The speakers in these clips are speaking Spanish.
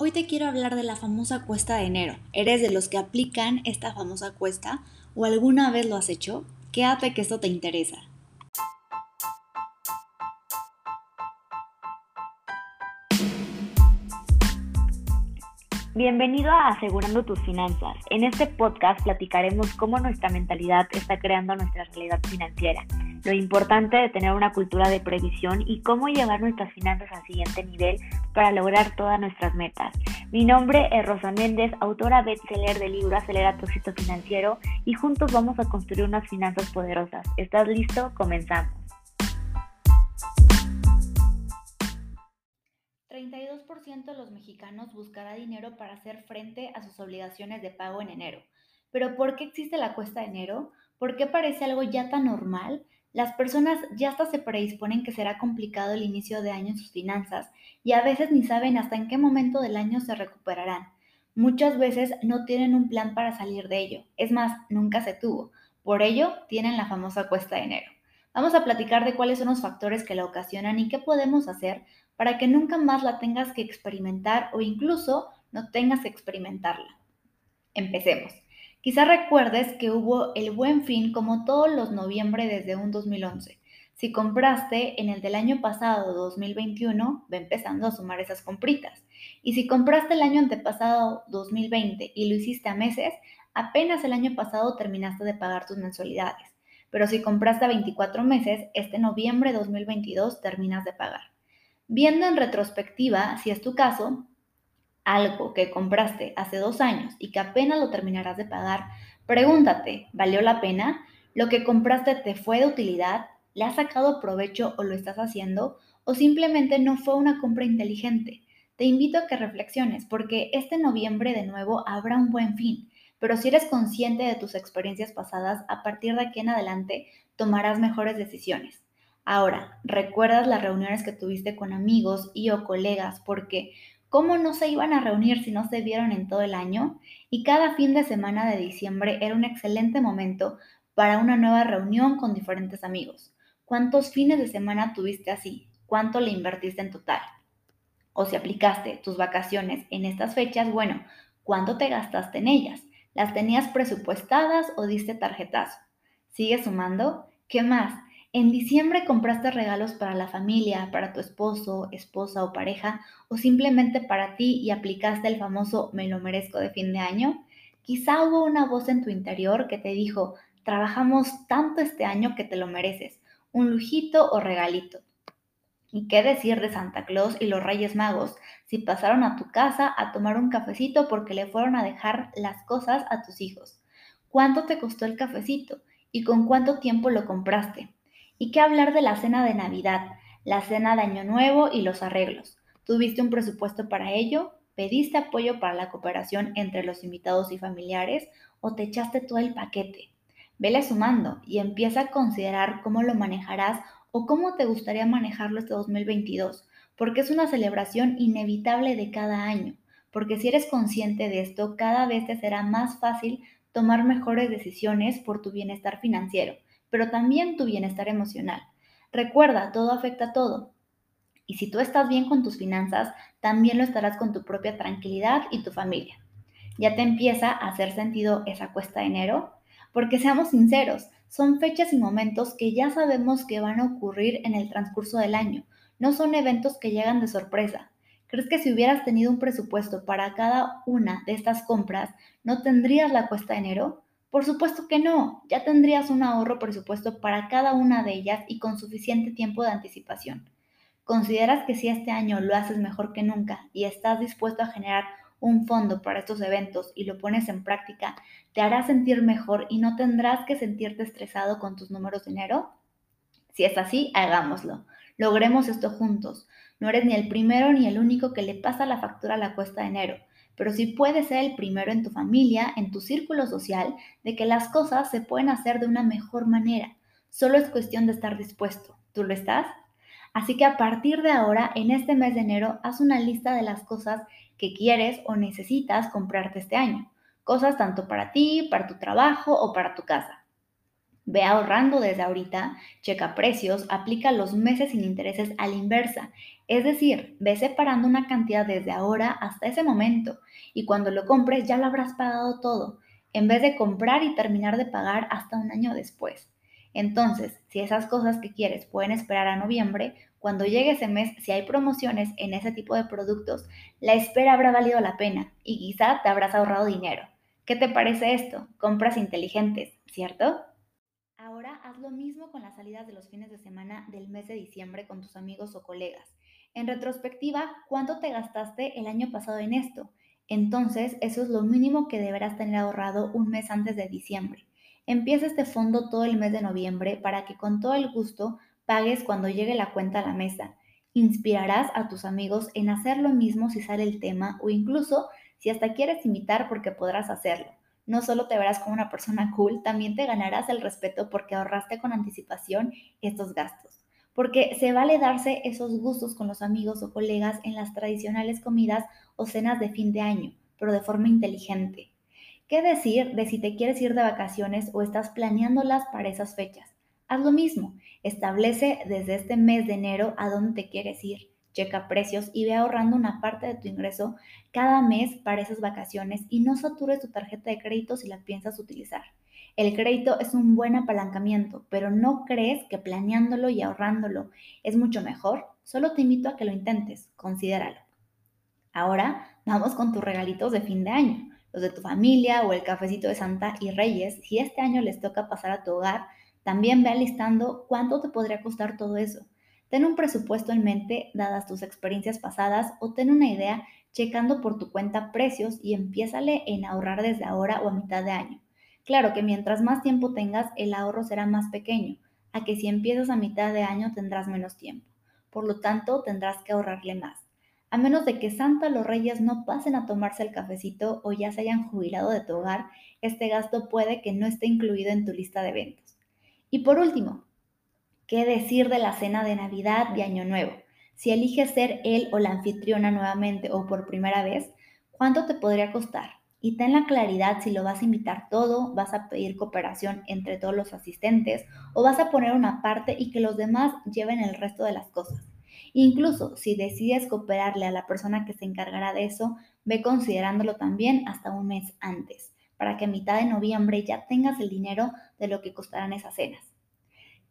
Hoy te quiero hablar de la famosa cuesta de enero. ¿Eres de los que aplican esta famosa cuesta o alguna vez lo has hecho? Quédate que esto te interesa. Bienvenido a Asegurando tus finanzas. En este podcast platicaremos cómo nuestra mentalidad está creando nuestra realidad financiera, lo importante de tener una cultura de previsión y cómo llevar nuestras finanzas al siguiente nivel para lograr todas nuestras metas. Mi nombre es Rosa Méndez, autora bestseller del libro Acelera tu éxito financiero y juntos vamos a construir unas finanzas poderosas. ¿Estás listo? Comenzamos. 32% de los mexicanos buscará dinero para hacer frente a sus obligaciones de pago en enero. Pero ¿por qué existe la cuesta de enero? ¿Por qué parece algo ya tan normal? Las personas ya hasta se predisponen que será complicado el inicio de año en sus finanzas y a veces ni saben hasta en qué momento del año se recuperarán. Muchas veces no tienen un plan para salir de ello. Es más, nunca se tuvo. Por ello, tienen la famosa cuesta de enero. Vamos a platicar de cuáles son los factores que la ocasionan y qué podemos hacer para que nunca más la tengas que experimentar o incluso no tengas que experimentarla. Empecemos. Quizá recuerdes que hubo el buen fin como todos los noviembre desde un 2011. Si compraste en el del año pasado, 2021, ve empezando a sumar esas compritas. Y si compraste el año antepasado, 2020, y lo hiciste a meses, apenas el año pasado terminaste de pagar tus mensualidades. Pero si compraste a 24 meses, este noviembre de 2022 terminas de pagar. Viendo en retrospectiva, si es tu caso, algo que compraste hace dos años y que apenas lo terminarás de pagar, pregúntate, ¿valió la pena? ¿Lo que compraste te fue de utilidad? ¿Le has sacado provecho o lo estás haciendo? ¿O simplemente no fue una compra inteligente? Te invito a que reflexiones porque este noviembre de nuevo habrá un buen fin, pero si eres consciente de tus experiencias pasadas, a partir de aquí en adelante tomarás mejores decisiones. Ahora, ¿recuerdas las reuniones que tuviste con amigos y o colegas? Porque ¿cómo no se iban a reunir si no se vieron en todo el año? Y cada fin de semana de diciembre era un excelente momento para una nueva reunión con diferentes amigos. ¿Cuántos fines de semana tuviste así? ¿Cuánto le invertiste en total? O si aplicaste tus vacaciones en estas fechas, bueno, ¿cuánto te gastaste en ellas? ¿Las tenías presupuestadas o diste tarjetazo? ¿Sigue sumando? ¿Qué más? En diciembre compraste regalos para la familia, para tu esposo, esposa o pareja, o simplemente para ti y aplicaste el famoso me lo merezco de fin de año. Quizá hubo una voz en tu interior que te dijo, trabajamos tanto este año que te lo mereces, un lujito o regalito. ¿Y qué decir de Santa Claus y los Reyes Magos si pasaron a tu casa a tomar un cafecito porque le fueron a dejar las cosas a tus hijos? ¿Cuánto te costó el cafecito? ¿Y con cuánto tiempo lo compraste? ¿Y qué hablar de la cena de Navidad, la cena de Año Nuevo y los arreglos? ¿Tuviste un presupuesto para ello? ¿Pediste apoyo para la cooperación entre los invitados y familiares o te echaste todo el paquete? Vele sumando y empieza a considerar cómo lo manejarás o cómo te gustaría manejarlo este 2022, porque es una celebración inevitable de cada año, porque si eres consciente de esto, cada vez te será más fácil tomar mejores decisiones por tu bienestar financiero pero también tu bienestar emocional. Recuerda, todo afecta a todo. Y si tú estás bien con tus finanzas, también lo estarás con tu propia tranquilidad y tu familia. ¿Ya te empieza a hacer sentido esa cuesta de enero? Porque seamos sinceros, son fechas y momentos que ya sabemos que van a ocurrir en el transcurso del año. No son eventos que llegan de sorpresa. ¿Crees que si hubieras tenido un presupuesto para cada una de estas compras, no tendrías la cuesta de enero? Por supuesto que no, ya tendrías un ahorro presupuesto para cada una de ellas y con suficiente tiempo de anticipación. ¿Consideras que si este año lo haces mejor que nunca y estás dispuesto a generar un fondo para estos eventos y lo pones en práctica, te hará sentir mejor y no tendrás que sentirte estresado con tus números de dinero? Si es así, hagámoslo. Logremos esto juntos. No eres ni el primero ni el único que le pasa la factura a la cuesta de enero pero sí puedes ser el primero en tu familia, en tu círculo social, de que las cosas se pueden hacer de una mejor manera. Solo es cuestión de estar dispuesto. ¿Tú lo estás? Así que a partir de ahora, en este mes de enero, haz una lista de las cosas que quieres o necesitas comprarte este año. Cosas tanto para ti, para tu trabajo o para tu casa. Ve ahorrando desde ahorita, checa precios, aplica los meses sin intereses a la inversa Es decir, ve separando una cantidad desde ahora hasta ese momento y cuando lo compres ya lo habrás pagado todo, en vez de comprar y terminar de pagar hasta un año después. Entonces, si esas cosas que quieres pueden esperar a noviembre, cuando llegue ese mes, si hay promociones en ese tipo de productos, la espera habrá valido la pena y quizá te habrás ahorrado dinero. ¿Qué te parece esto? Compras inteligentes, ¿cierto? Ahora haz lo mismo con las salidas de los fines de semana del mes de diciembre con tus amigos o colegas. En retrospectiva, ¿cuánto te gastaste el año pasado en esto? Entonces, eso es lo mínimo que deberás tener ahorrado un mes antes de diciembre. Empieza este fondo todo el mes de noviembre para que con todo el gusto pagues cuando llegue la cuenta a la mesa. Inspirarás a tus amigos en hacer lo mismo si sale el tema o incluso si hasta quieres imitar porque podrás hacerlo. No solo te verás como una persona cool, también te ganarás el respeto porque ahorraste con anticipación estos gastos. Porque se vale darse esos gustos con los amigos o colegas en las tradicionales comidas o cenas de fin de año, pero de forma inteligente. ¿Qué decir de si te quieres ir de vacaciones o estás planeándolas para esas fechas? Haz lo mismo, establece desde este mes de enero a dónde te quieres ir, checa precios y ve ahorrando una parte de tu ingreso cada mes para esas vacaciones y no satures tu tarjeta de crédito si la piensas utilizar. El crédito es un buen apalancamiento, pero no crees que planeándolo y ahorrándolo es mucho mejor. Solo te invito a que lo intentes, considéralo. Ahora vamos con tus regalitos de fin de año los de tu familia o el cafecito de Santa y Reyes, si este año les toca pasar a tu hogar, también ve alistando cuánto te podría costar todo eso. Ten un presupuesto en mente dadas tus experiencias pasadas o ten una idea checando por tu cuenta precios y empiézale en ahorrar desde ahora o a mitad de año. Claro que mientras más tiempo tengas, el ahorro será más pequeño, a que si empiezas a mitad de año tendrás menos tiempo. Por lo tanto, tendrás que ahorrarle más a menos de que Santa los Reyes no pasen a tomarse el cafecito o ya se hayan jubilado de tu hogar, este gasto puede que no esté incluido en tu lista de eventos. Y por último, ¿qué decir de la cena de Navidad de Año Nuevo? Si eliges ser él o la anfitriona nuevamente o por primera vez, ¿cuánto te podría costar? Y ten la claridad si lo vas a invitar todo, vas a pedir cooperación entre todos los asistentes o vas a poner una parte y que los demás lleven el resto de las cosas. Incluso si decides cooperarle a la persona que se encargará de eso, ve considerándolo también hasta un mes antes, para que a mitad de noviembre ya tengas el dinero de lo que costarán esas cenas.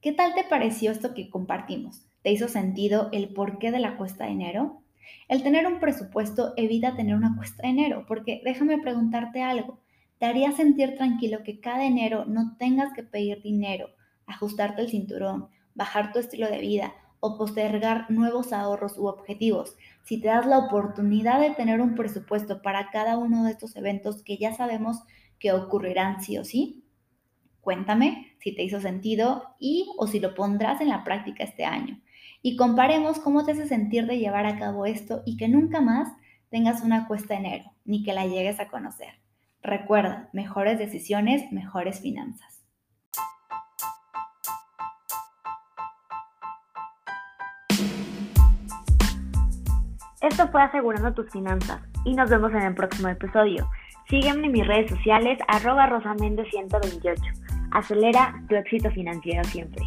¿Qué tal te pareció esto que compartimos? ¿Te hizo sentido el porqué de la cuesta de enero? El tener un presupuesto evita tener una cuesta de enero, porque déjame preguntarte algo. ¿Te haría sentir tranquilo que cada enero no tengas que pedir dinero, ajustarte el cinturón, bajar tu estilo de vida o postergar nuevos ahorros u objetivos. Si te das la oportunidad de tener un presupuesto para cada uno de estos eventos que ya sabemos que ocurrirán sí o sí, cuéntame si te hizo sentido y o si lo pondrás en la práctica este año. Y comparemos cómo te hace sentir de llevar a cabo esto y que nunca más tengas una cuesta enero, ni que la llegues a conocer. Recuerda, mejores decisiones, mejores finanzas. Esto fue Asegurando tus Finanzas y nos vemos en el próximo episodio. Sígueme en mis redes sociales arroba rosamende128. Acelera tu éxito financiero siempre.